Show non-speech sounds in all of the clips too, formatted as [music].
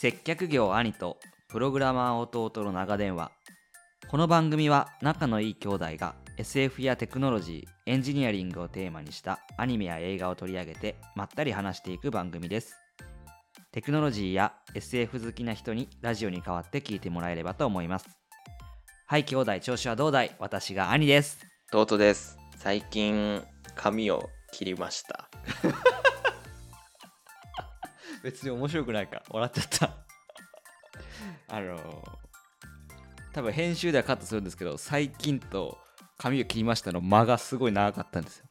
接客業兄とプログラマー弟の長電話。この番組は仲のいい兄弟が SF やテクノロジーエンジニアリングをテーマにしたアニメや映画を取り上げてまったり話していく番組です。テクノロジーや SF 好きな人にラジオに代わって聞いてもらえればと思います。はい兄弟調子はどうだい？私が兄です。弟です。最近髪を切りました [laughs] 別に面白くないか笑っちゃった。あの多分編集ではカットするんですけど最近と髪を切りましたの間がすごい長かったんですよ。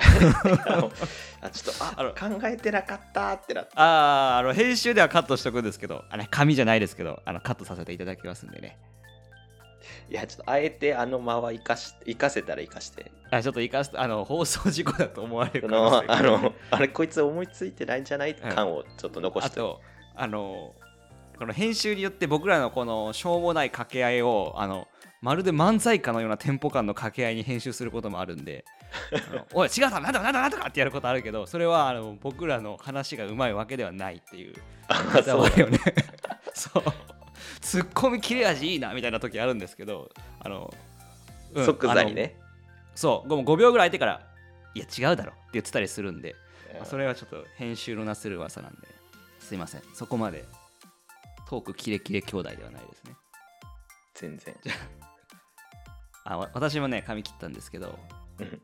[laughs] あちょっとああの考えてなかったってなってあーあの編集ではカットしとくんですけどあれ髪じゃないですけどあのカットさせていただきますんでねいやちょっとあえてあの間は生かし生かせたら生かして。あちょっと生かすあの放送事故だと思われるのあのあれこいつ思いついてないんじゃない？うん感をちょっと残して、あとあのこの編集によって僕らのこのしょうもない掛け合いをあのまるで漫才家のようなテンポ感の掛け合いに編集することもあるんで。おい違うさなんとかなんとかなんとかってやることあるけどそれはあの僕らの話がうまいわけではないっていう。あそう。だよね。[laughs] そうツッコミ切れ味いいなみたいな時あるんですけどあの、うん即座にね。そうもう5秒ぐらい空いてからいや違うだろって言ってたりするんでまあそれはちょっと編集のなする噂なんですいません。そこまでトークキレキレ兄弟ではないですね。全然。[laughs] あわ私もね髪切ったんですけどうん。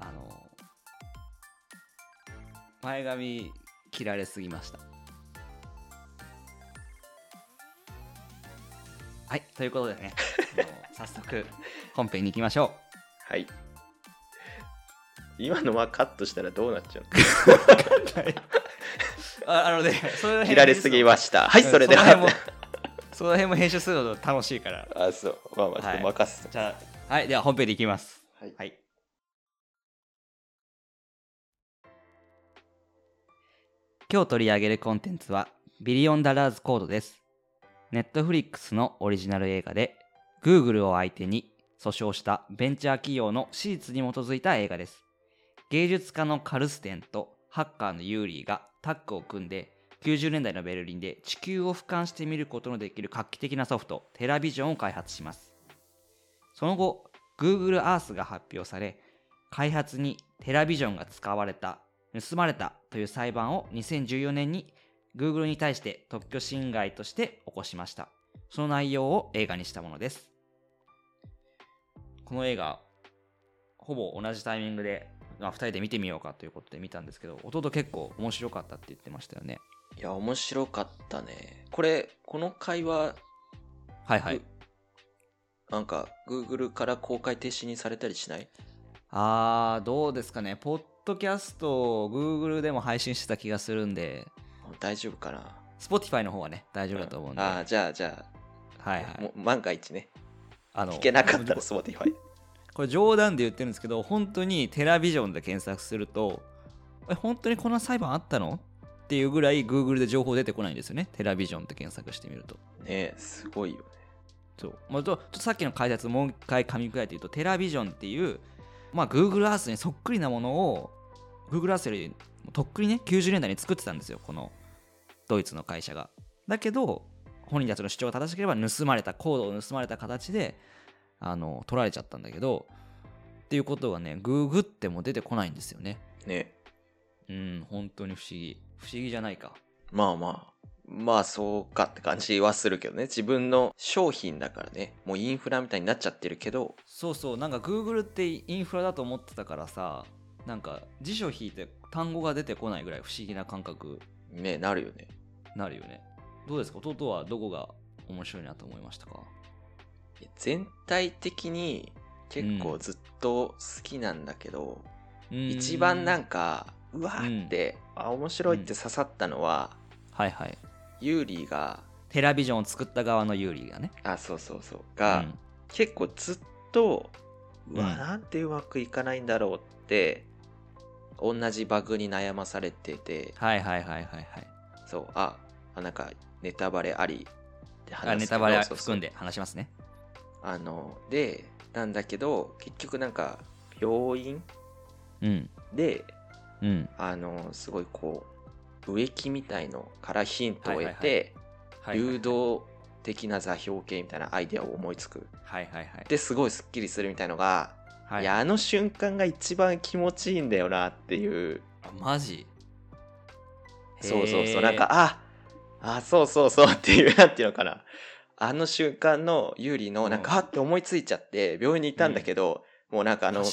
あの前髪切られすぎましたはいということでね早速本編に行きましょはい。今のはカットしたらどうなっちゃううああのねそ切られすぎました。はいそれでその辺もはその辺も編集するの楽しいから。あそう。まあまあちょっと任せてじゃあはいでは本編でいきます。はい。はい。今日取り上げるコンテンツはビリオンダラーズコードです。ネットフリックスのオリジナル映画で Google を相手に訴訟したベンチャー企業の史実に基づいた映画です。芸術家のカルステンとハッカーのユーリーがタッグを組んで90年代のベルリンで地球を俯瞰して見ることのできる画期的なソフトテラビジョンを開発します。その後、Google Earth が発表され、開発にテラビジョンが使われた、盗まれたという裁判を2014年に Google に対して特許侵害として起こしました。その内容を映画にしたものです。この映画、ほぼ同じタイミングで、まあ、2人で見てみようかということで見たんですけど、弟結構面白かったって言ってましたよね。いや面白かったねこれこの会話はいはいぐ。なんか Google から公開停止にされたりしない？あー、どうですかね。ポッドキャストを Google でも配信してた気がするんで、大丈夫かな？Spotify の方はね、大丈夫だと思うんで。ああじゃあじゃはいはい。あもう万が一ねあの聞けなかったら Spotify [laughs] これ冗談で言ってるんですけど、本当にテラビジョンで検索すると、え、本当にこんな裁判あったの？っていうぐらい Google で情報出てこないんですよね。テラビジョンって検索してみると。ねすごいよねそう。まあ、ちょっとさっきの解説もう一回噛み砕いて言うと、テラビジョンっていう、まあ Google Earth にそっくりなものを、Google Earth よりとっくにね、90年代に作ってたんですよ。このドイツの会社が。だけど、本人たちの主張が正しければ盗まれた、コードを盗まれた形で、あの、取られちゃったんだけど、っていうことがね、ググっても出てこないんですよね。ねうん、本当に不思議。不思議じゃないか。まあまあまあそうかって感じはするけどね自分の商品だからねもうインフラみたいになっちゃってるけどそうそう、なんか Google ってインフラだと思ってたからさ、なんか辞書引いて単語が出てこないぐらい不思議な感覚ねなるよねなるよね。どうですか？弟はどこが面白いなと思いましたか？全体的に結構ずっと好きなんだけど、一番なんか、かうわーって、あ面白いって刺さったのは、はいはい。ユーリーがテラビジョンを作った側のユーリーがね。あそうそうそううが、ん結構ずっとうわ、うんなんてうまくいかないんだろうって同じバグに悩まされててはいはいはいはいはい。そうああなんかネタバレありって話あネタバレ含んで話しますね。あのでなんだけど結局なんか病院うん。でうん。あのすごいこう植木みたいのからヒントを得て、はいはい。はいはいはい。流動的な座標系みたいなアイデアを思いつく。はいはいはい。ですごいスッキリするみたいのが、はい。い、やあの瞬間が一番気持ちいいんだよなっていう。あマジ？そうそうそう。なんかああそうそうそうっていうなんていうのかな。あの瞬間の有利のなんか、うん。あって思いついちゃって病院にいたんだけど、もうなんかあの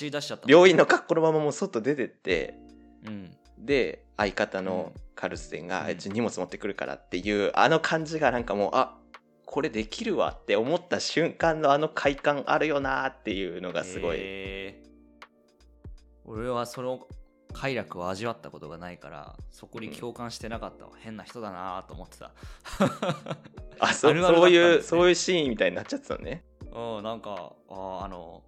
病院の格好のままもう外出てってうん。で相方のうん。カルステンが、うん。えちょ荷物持ってくるからっていうあの感じがなんかもうあこれできるわって思った瞬間のあの快感あるよなっていうのがすごい、俺はその快楽を味わったことがないからそこに共感してなかったわ、変な人だなと思ってた。[laughs] あそあるあるだったんそういうそういうシーンみたいになっちゃってたのね。うんなんかああの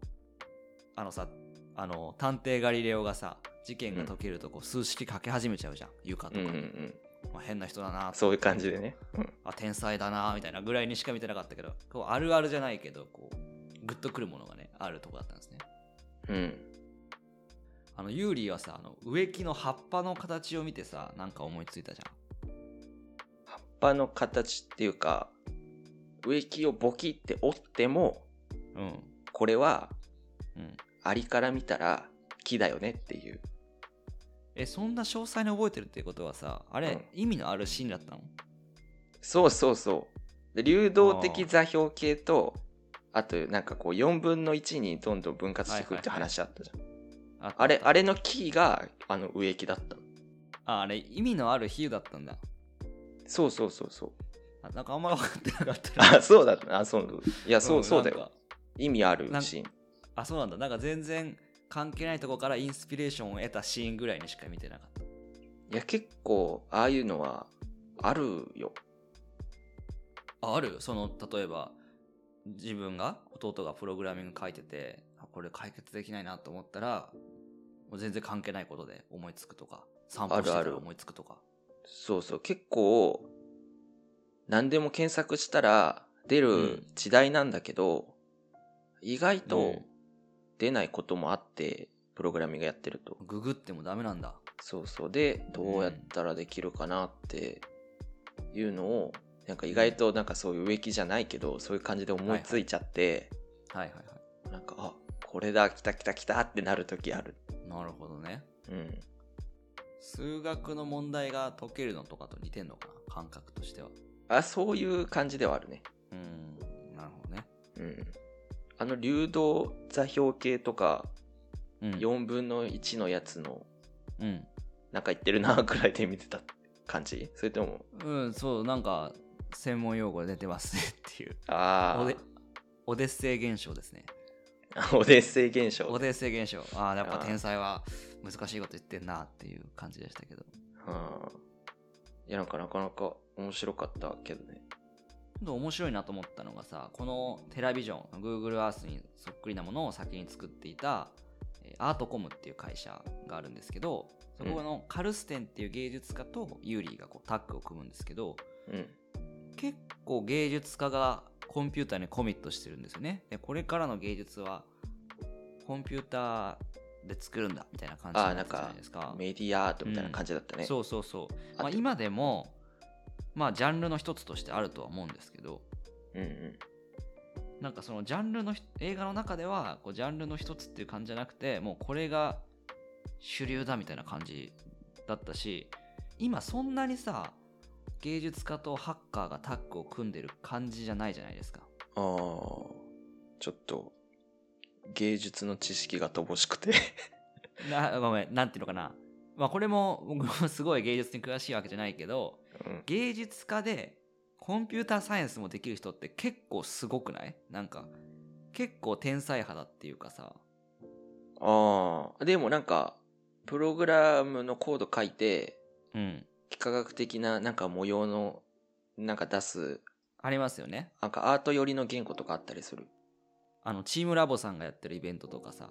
あのさあの探偵ガリレオがさ事件が解けるとこう数式かけ始めちゃうじゃん。床とか。に、うんうんうん。まあ、変な人だなそういう感じでね、うん、あ天才だなみたいなぐらいにしか見てなかったけどこうあるあるじゃないけどこうグッとくるものがねあるとこだったんですね。うんあのユーリーはさあの植木の葉っぱの形を見てさなんか思いついたじ葉っぱの形っていうか植木をボキって折ってもゃんうん。これはうん。アリから見たら木だよねっていう。えそんな詳細に覚えてるっていうことはさあれ、意味のあるシーンだったの？そうそうそう。で流動的座標系とあとなんかこう4分の1にどんどん分割していくって話あったじゃん、ああれあれの木があの植木だった。のああれ意味のある比喩だったんだ。そうそうそうそう。あなんかあんま分かってなかったな。あそうだった。あそういやそう,、んそうだよ。なんか意味あるシーン。あそうなんだ。なんか全然関係ないとこからインスピレーションを得たシーンぐらいにしか見てなかった。いや結構ああいうのはあるよ。あある？その例えば自分が弟がプログラミング書いててあこれ解決できないなと思ったらもう全然関係ないことで思いつくとか散歩してたら思いつくとか。そうそう。結構何でも検索したら出うるん。時代なんだけど、意外うとん。出ないこともあってプログラミングやってると。ググってもダメなんだ。そうそう。でどうやったらできるかなっていうのをなんか意外となんかそういう植木じゃないけどそういう感じで思いついちゃって、はいはいはなんかあこれだ来た来た来たってなる時ある。いなるほどね。うん。数学の問題が解けるのとかと似てんのかな感覚としては。あそういう感じではあるね。うんなるほどね。うん。あの流動座標系とかうん。4分の1のやつのうん。なんか言ってるなくらいで見てた感じ？それともうん、そう、なんか、専門用語で出てますねっていう。あオデオデッセイ現象ですね。あオデッセイ現象オデッセイ現象。ああ、やっぱ天才は難しいこと言ってんなっていう感じでしたけど。はあ。いやなんかなかなか面白かったけどね。面白いなと思ったのがさ、このテラビジョン、Google Earth にそっくりなものを先に作っていた、えーアートコムっていう会社があるんですけど、そこのカルステンっていう芸術家とユーリーがこうタッグを組むんですけど、うん。結構芸術家がコンピューターにコミットしてるんですよね。でこれからの芸術はコンピューターで作るんだみたいな感じじゃないですか。メディアアートみたいな感じだったね、そうそうそう。あとまあ、今でも、まあ、ジャンルの一つとしてあるとは思うんですけど、うんうんなんかそのジャンルのひ映画の中ではこうジャンルの一つっていう感じじゃなくてもうこれが主流だみたいな感じだったし今そんなにさ芸術家とハッカーがタッグを組んでる感じじゃないじゃないですか。ああちょっと芸術の知識が乏しくて。[laughs] なごめんなんていうのかな。まあこれも僕もすごい芸術に詳しいわけじゃないけどうん。芸術家でコンピューターサイエンスもできる人って結構すごくない？なんか結構天才派だっていうかさ。ああでもなんかプログラムのコード書いてうん幾何学的ななんか模様のなんか出すありますよね。なんかアート寄りの言語とかあったりする。あのチームラボさんがやってるイベントとかさ、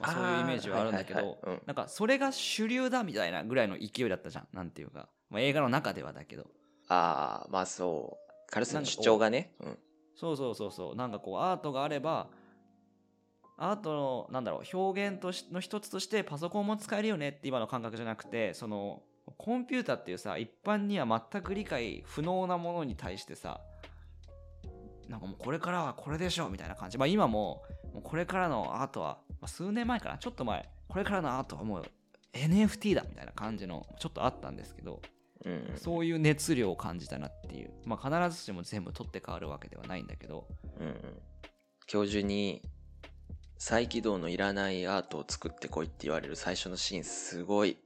まあそういうイメージはあるんだけど、はいはいはい。うん。なんかそれが主流だみたいなぐらいの勢いだったじゃん。なんていうか、まあ、映画の中ではだけど。ああまあそう。カルスの主張がね。うん。そうそうそうそう。なんかこうアートがあればアートのなんだろう表現としの一つとしてパソコンも使えるよねって今の感覚じゃなくてそのコンピューターっていうさ一般には全く理解不能なものに対してさなんかもうこれからはこれでしょみたいな感じ。まあ今ももうこれからのアートは、まあ、数年前かな。ちょっと前。これからのアートはもう NFT だみたいな感じのちょっとあったんですけどうん。うんそういう熱量を感じたなっていう。まあ必ずしも全部取って変わるわけではないんだけど。うんうん。教授に再起動のいらないアートを作ってこいって言われる最初のシーンすごい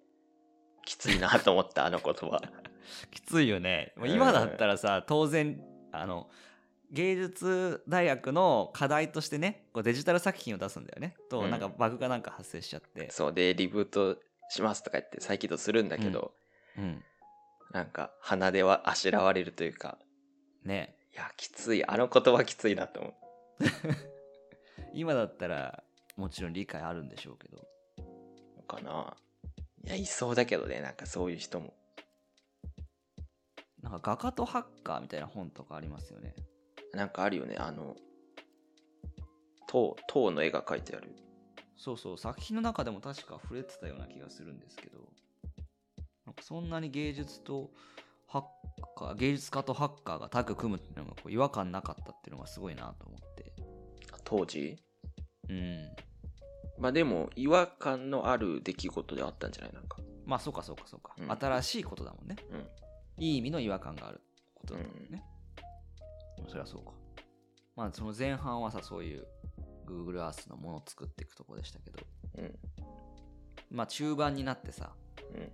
きついなと思ったあの言葉。[laughs] きついよね。今だったらさ当然あの芸術大学の課題としてねこうデジタル作品を出すんだよね。とうん。なんかバグがなんか発生しちゃって、そうでリブートしますとか言って再起動するんだけど、うん、なんか鼻ではあしらわれるというかね。いやきついあの言葉きついなと思う。[laughs] 今だったらもちろん理解あるんでしょうけど。のかないやいそうだけどねなんかそういう人も。なんか画家とハッカーみたいな本とかありますよね。なんかあるよねあの塔塔の絵が描いてある。そうそう作品の中でも確か触れてたような気がするんですけど。なんかそんなに芸術とハッカー芸術家とハッカーがタッグ組むっていうのがこう違和感なかったっていうのがすごいなと思って。当時？うんまあでも違和感のある出来事であったんじゃない？なんか。まあそうかそうかそうか、うん。新しいことだもんね。うん。いい意味の違和感があることだもんね、そりゃそうか。まあその前半はさそういう Google Earth のものを作っていくとこでしたけど。うん。まあ中盤になってさうん。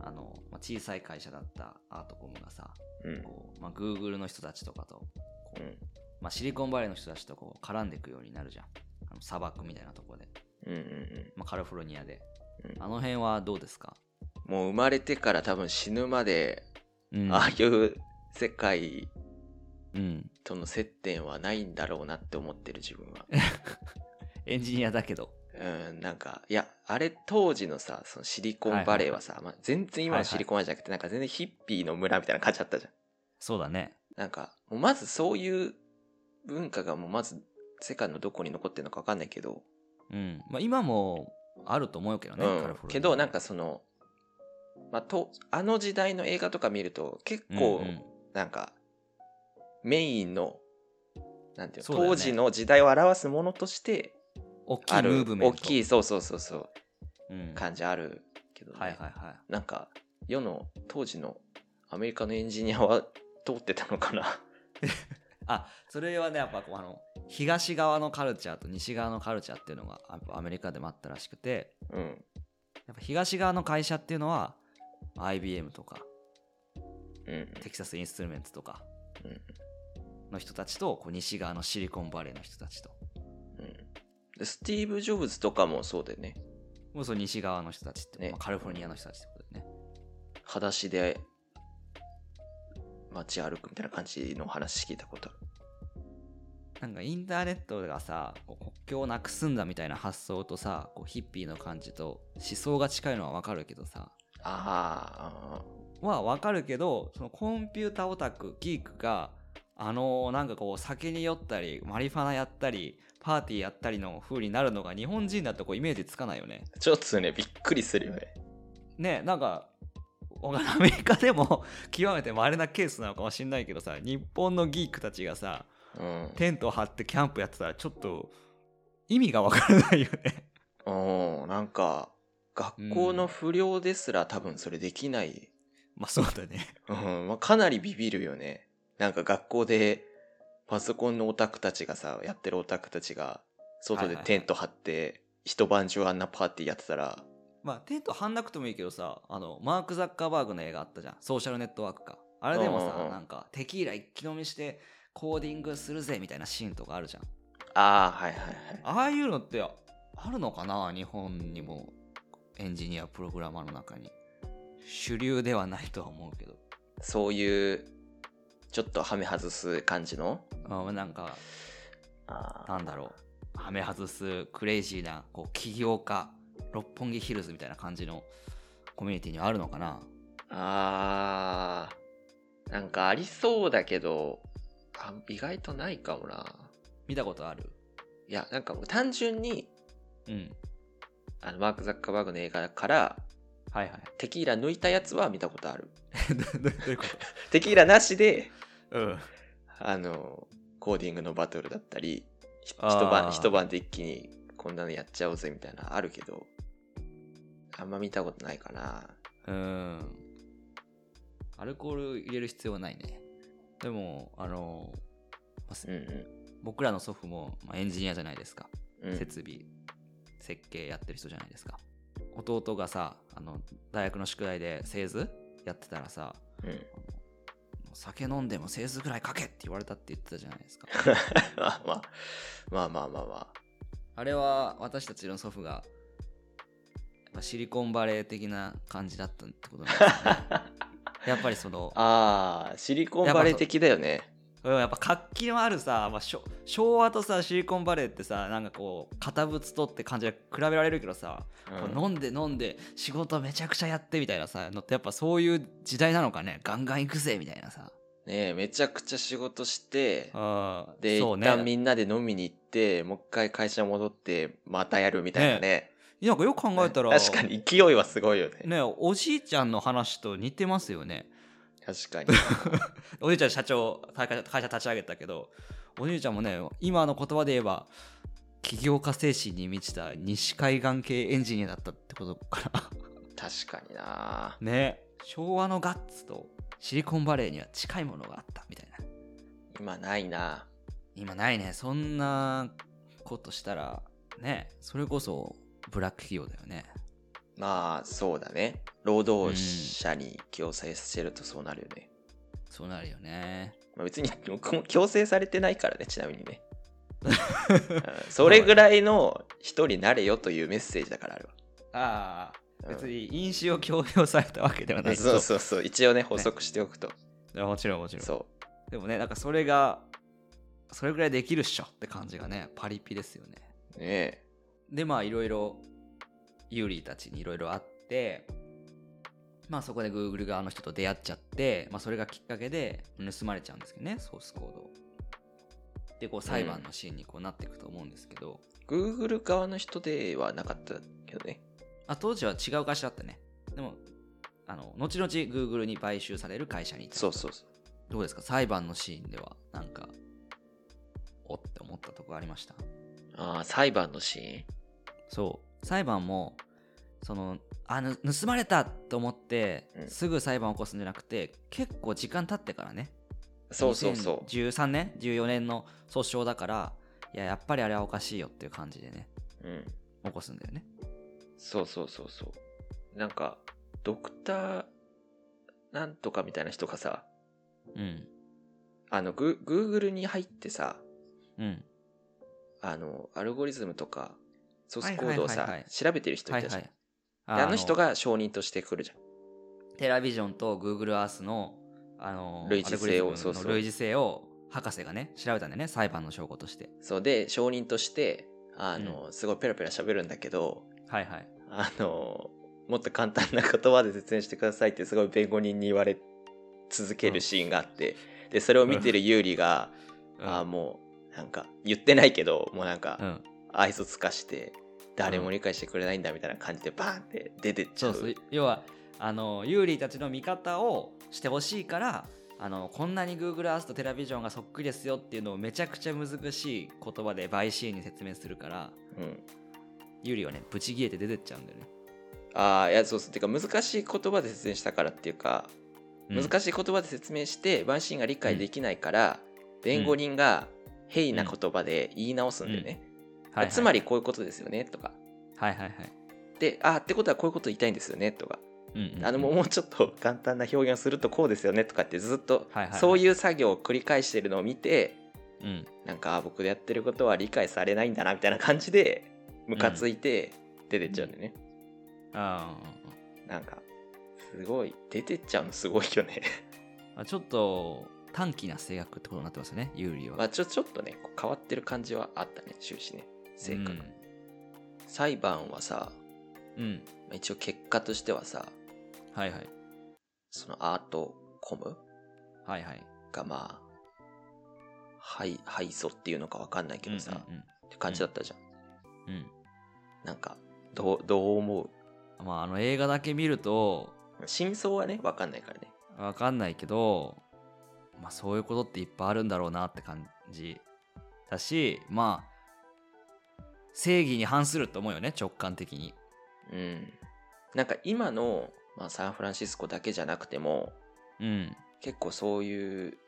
あの、まあ、小さい会社だったアートコムがさうん。こう、まあ、Google の人たちとかとこう、うん。まあ、シリコンバレーの人たちとこう絡んでいくようになるじゃん。あの砂漠みたいなところで、うんうんまあ、カリフォルニアで。うん。あの辺はどうですか、もう生まれてから多分死ぬまで、うん。ああいう世界うん、との接点はないんだろうなって思ってる自分は。[laughs] エンジニアだけど。うん、なんか、いや、あれ当時のさ、そのシリコンバレーはさ、まあ、全然今のシリコンバレーじゃなくて、なんか全然ヒッピーの村みたいな感じだったじゃん。そうだね。なんか、もうまずそういう文化がもうまず世界のどこに残ってるのかわかんないけど、うん。まあ、今もあると思うけどね、うん。けどなんかその、まあ、とあの時代の映画とか見ると結構なんかメインの、なんていうね。当時の時代を表すものとして大きいムーブメント。大きいそうそうそうそううん、感じあるけどね、はいはいはい。なんか世の当時のアメリカのエンジニアは通ってたのかな？[laughs] あそれはねやっぱこうあの東側のカルチャーと西側のカルチャーっていうのがアメリカでもあったらしくてうん。やっぱ東側の会社っていうのは IBM とかうん。テキサスインストゥルメンツとかうん。の人たちとこう西側のシリコンバレーの人たちと。うん。でスティーブ・ジョブズとかもそうだよね。もうその西側の人たちって、ね。まあカリフォルニアの人たちってことでね。裸足で街歩くみたいな感じの話聞いたことある。なんかインターネットがさ国境をなくすんだみたいな発想とさこうヒッピーの感じと思想が近いのはわかるけどさ。あはわかるけどそのコンピュータオタクギークがあのなんかこう酒に酔ったりマリファナやったりパーティーやったりの風になるのが日本人だとこうイメージつかないよね。あちょっとねびっくりするよね。ねなんかアメリカでも [laughs] 極めて稀なケースなのかもしんないけどさ日本のギークたちがさうん。テント張ってキャンプやってたらちょっと意味がわからないよね。[laughs] うん。なんか学校の不良ですら多分それできない、まあそうだね。うん。まあ、かなりビビるよね。なんか学校でパソコンのオタクたちがさやってるオタクたちが外でテント張って一晩中あんなパーティーやってたらまあテント張んなくてもいいけどさあのマーク・ザッカーバーグの映画あったじゃん。ソーシャルネットワークか。あれでもさ、うんうんうん。なんかテキーラ一気飲みしてコーディングするぜみたいなシーンとかあるじゃん。ああはいはいはい。ああいうのってあるのかな？日本にもエンジニアプログラマーの中に。主流ではないとは思うけど。そういうちょっとハメ外す感じの？あなんかなんだろう。はめ外すクレイジーなこう起業家六本木ヒルズみたいな感じのコミュニティにはあるのかな？あーなんかありそうだけどあ意外とないかもな。見たことある？いやなんかもう単純にうん。あのマーク・ザッカーバーグの映画からはいはい。はいテキーラ抜いたやつは見たことある。[laughs] どどういうこ [laughs] テキーラなしでとうん。あのコーディングのバトルだったり一晩一晩で一気にこんなのやっちゃおうぜみたいなのあるけどあんま見たことないかな。うん。アルコール入れる必要はないね。でもあのまあうんうん。僕らの祖父も、まあ、エンジニアじゃないですか、うん。設備設計やってる人じゃないですか。弟がさあの大学の宿題で製図やってたらさうん。酒飲んでも製図ぐらい書けって言われたって言ってたじゃないですか。[laughs] まあまあまあまあ。まあまあれは私たちの祖父がぱシリコンバレー的な感じだったってことなんですよね。[laughs] やっぱりそのああーシリコンバレー的だよね。うんやっぱ活気のあるさ、まあ、昭和とさシリコンバレーってさなんかこう堅物とって感じで比べられるけどさ、うん。こう飲んで飲んで仕事めちゃくちゃやってみたいなさのってやっぱそういう時代なのかね。ガンガン行くぜみたいなさ。ねえめちゃくちゃ仕事してで、ね。一旦みんなで飲みに行ってもう一回会社戻ってまたやるみたいなねなんかよく考えたら確かに勢いはすごいよね。ねおじいちゃんの話と似てますよね。確かに。[laughs] おじいちゃん社長会社会社立ち上げたけどおじいちゃんもね今の言葉で言えば起業家精神に満ちた西海岸系エンジニアだったってことかな。確かにな。ね昭和のガッツとシリコンバレーには近いものがあったみたいな。今ないな。今ないね。そんなことしたらねそれこそブラック企業だよね。まあそうだね。労働者に強制してるとそうなるよね、そうなるよね。まあ、別に僕も強制されてないからねちなみにね。[laughs] うんそれぐらいの人になれよというメッセージだからあれは。ああうん。別に飲酒を強要されたわけではないそう。そうそう一応ね補足しておくと、うもちろんもちろん。そでもねなんかそれがそれぐらいできるっしょって感じがねパリピですよね。うねえでまあいろいろユーリーたちにいろいろあってまあそこで Google 側の人と出会っちゃって、まあ、それがきっかけで盗まれちゃうんですけどねソースコードを。でこう裁判のシーンにこうなっていくと思うんですけど、Google 側の人ではなかったけどね。あ当時は違う会社だったね。でもあの後々 Google に買収される会社にいた。そうそうそう。どうですか？裁判のシーンではなんかおって思ったとこありました？ああ裁判のシーン？そう。裁判もそのあぬ盗まれたと思って、うん。すぐ裁判を起こすんじゃなくて結構時間経ってからね。そうそうそう。13年？14年の訴訟だからいややっぱりあれはおかしいよっていう感じでねうん。起こすんだよね。そうそうそうそう。なんかドクターなんとかみたいな人がさうん。あのグ Google に入ってさうん。あのアルゴリズムとかソースコードをさ調べてる人はいたじゃん、であの人がが証人として来るじゃん。テラビジョンと Google Earth のあの類似性をそうそう。の類似性を博士がね調べたんだよね裁判の証拠として。そう。で証人としてあの、すごいペラペラ喋るんだけどはいはい。あのもっと簡単な言葉で説明してくださいってすごい弁護人に言われ続けるシーンがあって、でそれを見てるユーリが、ああもうなんか言ってないけどもうなんかうん愛想つかして誰も理解してくれないんだみたいな感じでバーンって出てっちゃそううそう。要はあのユーリーたちの味方をしてほしいからあのこんなに Google Earth とテラビジョンがそっくりですよっていうのをめちゃくちゃ難しい言葉でバイシーンに説明するからうん、ユーリーはねブチギレて出てっちゃうんだよね、ああいやそうそう。てか難しい言葉で説明したからっていうか、うん。難しい言葉で説明してバンシーンが理解できないから、弁護人が平易な言葉で言い直すんだよね、はいはい。つまりこういうことですよねとか。はいはいはい、であってことはこういうこと言いたいんですよねとか。うんうんうん。あの [laughs] もうちょっと簡単な表現をするとこうですよねとかってずっとはいはいはい。そういう作業を繰り返してるのを見てうん。なんかあ僕でやってることは理解されないんだなみたいな感じでムカついて出てっちゃうんだよね、あなんかすごい出てっちゃうのすごいよね。ー [laughs] あちょっと短気な制約ってことになってますよねユーリーは、まあちょちょっとね変わってる感じはあったね終始ね性格、うん。裁判はさうん。まあ一応結果としてはさはいはい。そのアートコムはいはい。がまあ敗敗訴っていうのか分かんないけどさ、うんうんって感じだったじゃん、うん。うん。なんかどうどう思う？まああの映画だけ見ると真相はね分かんないからね。わかんないけど、まあそういうことっていっぱいあるんだろうなって感じだし、まあ、正義に反すると思うよね、直感的に。うんなんか今の、まあ、サンフランシスコだけじゃなくてもうん。結構そういう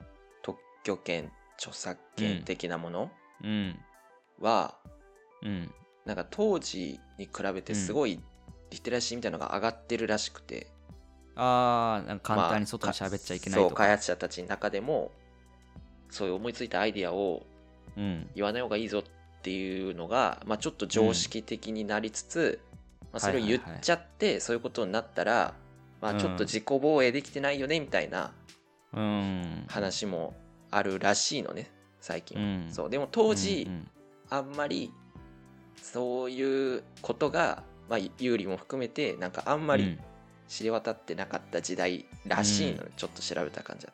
特許権著作権的なものうん。は、うん。なんか当時に比べてすごいリテラシーみたいなのが上がってるらしくて、あー、なんか簡単に外に喋っちゃいけないとか。そう開発者たちの中でもそういう思いついたアイディアをうん。言わない方がいいぞっていうのが、まあ、ちょっと常識的になりつつ、まあ、それを言っちゃってそういうことになったら、まあ、ちょっと自己防衛できてないよねみたいなうん。話もあるらしいのね最近は、うん。そう。でも当時、うんあんまりそういうことが、まあ、有利も含めてなんかあんまりうん。知れ渡ってなかった時代らしいので、ちょっと調べた感じだ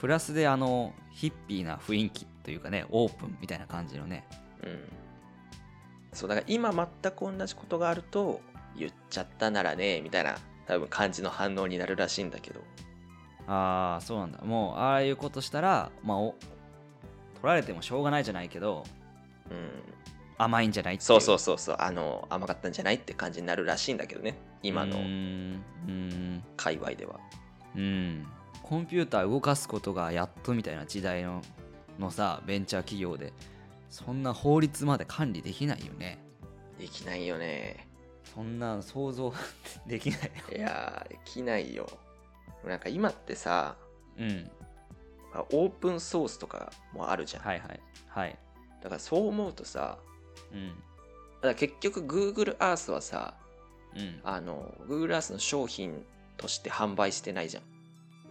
プラスであの、ヒッピーな雰囲気というかね、オープンみたいな感じのね。うん。そうだから今全く同じことがあると言っちゃったならねみたいな多分感じの反応になるらしいんだけど。ああ、そうなんだ。もう、ああいうことしたら、まあ、お取られてもしょうがないじゃないけど、うん。甘いんじゃないっていそうそうそうそう。あの甘かったんじゃないって感じになるらしいんだけどね。今の界隈では。うん。コンピューター動かすことがやっとみたいな時代ののさベンチャー企業でそんな法律まで管理できないよね。できないよね。そんな想像 [laughs] できないよいやーできないよ。なんか今ってさうん。まあオープンソースとかもあるじゃん、はいはい。はい。だからそう思うとさうん。だから結局 Google Earth はさうん。あの Google Earth の商品として販売してないじゃん。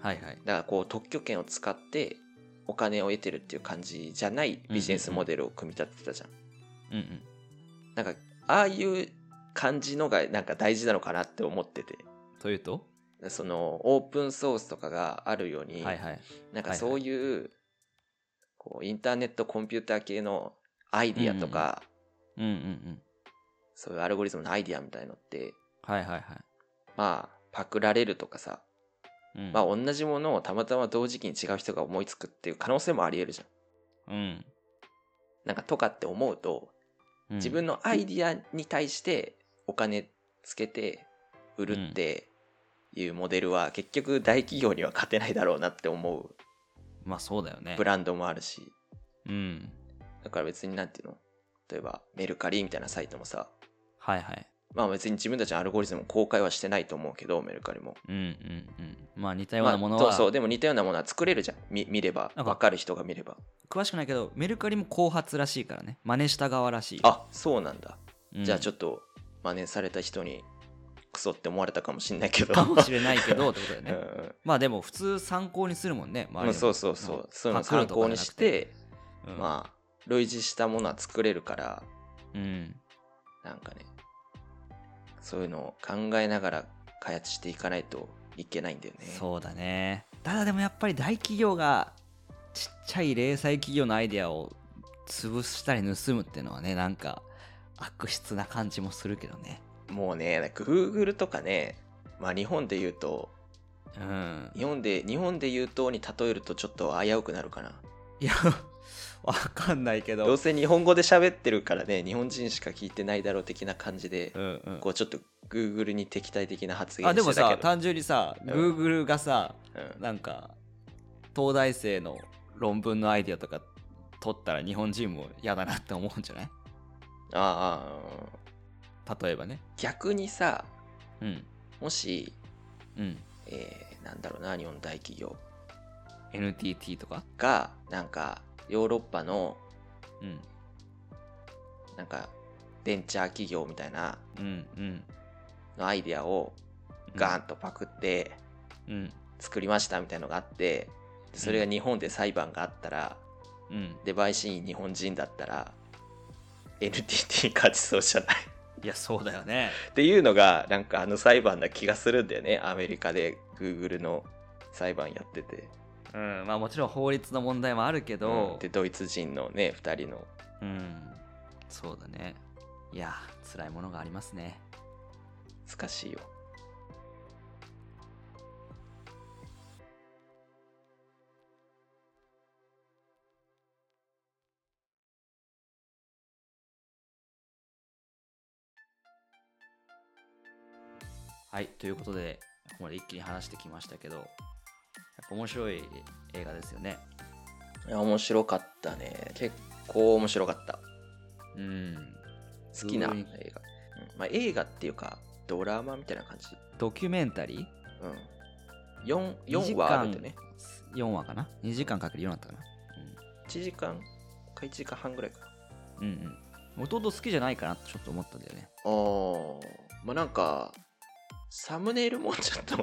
はいはい。だからこう特許権を使ってお金を得てるっていう感じじゃないビジネスモデルを組み立ててたじゃん,、うんうん。なんかああいう感じのがなんか大事なのかなって思ってて。というと？そのオープンソースとかがあるように、はいはい。なんかそういう、こうインターネットコンピューター系のアイディアとか、うんうんうん。そういうアルゴリズムのアイディアみたいのってはいはいはい。まあパクられるとかさ、うん。まあ同じものをたまたま同時期に違う人が思いつくっていう可能性もありえるじゃん。うん。なんかとかって思うとうん。自分のアイディアに対してお金つけて売るっていうモデルは結局大企業には勝てないだろうなって思う。まあそうだよね。ブランドもあるし。うん。だから別になんていうの？例えばメルカリみたいなサイトもさはいはいまあ別に自分たちのアルゴリズムを公開はしてないと思うけどメルカリも。うんうんうん。まあ似たようなものは、まあ、そうそうでも似たようなものは作れるじゃん。見見れば。分かる人が見れば。詳しくないけどメルカリも後発らしいからね。真似した側らしい。あそうなんだ、うん。じゃあちょっと真似された人にクソって思われたかもしんないけど。かもしれないけどってことだよね、[laughs] うんまあでも普通参考にするもんね周りの。まあそうそうそう。そういうの参考にして、うん。まあ類似したものは作れるから。うん。なんかねそういうのを考えながら開発していかないといけないんだよね。そうだね。ただでもやっぱり大企業がちっちゃい零細企業のアイデアを潰したり盗むっていうのはねなんか悪質な感じもするけどね。もうね Google とかねまあ日本で言うとうん。日本で日本で言うとに例えるとちょっと危うくなるかな。いやわかんないけど。どうせ日本語で喋ってるからね日本人しか聞いてないだろう的な感じで、うんうん。こうちょっと Google に敵対的な発言あでもさ単純にさうん Google がさうん。なんか東大生の論文のアイデアとか取ったら日本人も嫌だなって思うんじゃない？ああ例えばね。逆にさうん。もし、うん。えーなんだろうな日本大企業。NTT とか？がなんかヨーロッパのうん。なんかベンチャー企業みたいなうんうん。のアイデアをガーンとパクってうん。作りましたみたいのがあってでそれが日本で裁判があったら、うん。で陪審員日本人だったら NTT 勝ちそうじゃない？いやそうだよね。っていうのがなんかあの裁判な気がするんだよね。アメリカで Google の裁判やってて、うんまあもちろん法律の問題もあるけうん。どでドイツ人のね2人の。うん。そうだね。いや辛いものがありますね。難しいよ。はい、ということで、ここまで一気に話してきましたけど、面白い映画ですよね。いや面白かったね。結構面白かった。うん。好きな映画。うんまあ、映画っていうか、ドラマみたいな感じ。ドキュメンタリー？うん。4, 2 4話あるんでね。4話かな ?2 時間かける4だったかな？1時間か1時間半ぐらいかな。うん。うんうん。弟好きじゃないかなってちょっと思ったんだよね。あーまあなんか、サムネイルもちょっと、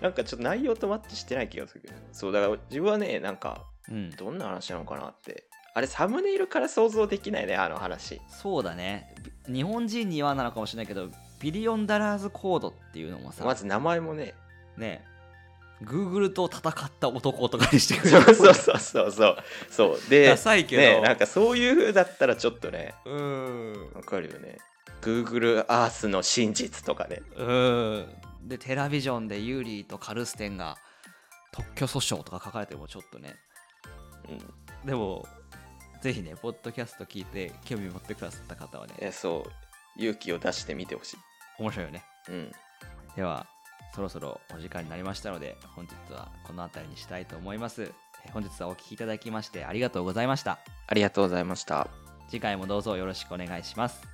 なんかちょっと内容とマッチしてない気がするけど。そう、だから自分はね、なんか、うん。どんな話なのかなって。あれ、サムネイルから想像できないね、あの話。そうだね。び日本人にはなのかもしれないけど、ビリオンダラーズコードっていうのもさ、まず名前もね、ね、Google と戦った男とかにしてくそれる。うそうそうそうそう。そう。でダ、サいけど。ね、なんかそういう風だったらちょっとね、うーん。わかるよね。Google Earth の真実とかね。うーん。で、テラビジョンでユーリーとカルステンが特許訴訟とか書かれてもちょっとね。うん。でも、ぜひね、ポッドキャスト聞いて興味持ってくださった方はね、え、そう。勇気を出してみてほしい。面白いよね。うん。では、そろそろお時間になりましたので、本日はこの辺りにしたいと思います。え本日はお聞きいただきましてありがとうございました。ありがとうございました。次回もどうぞよろしくお願いします。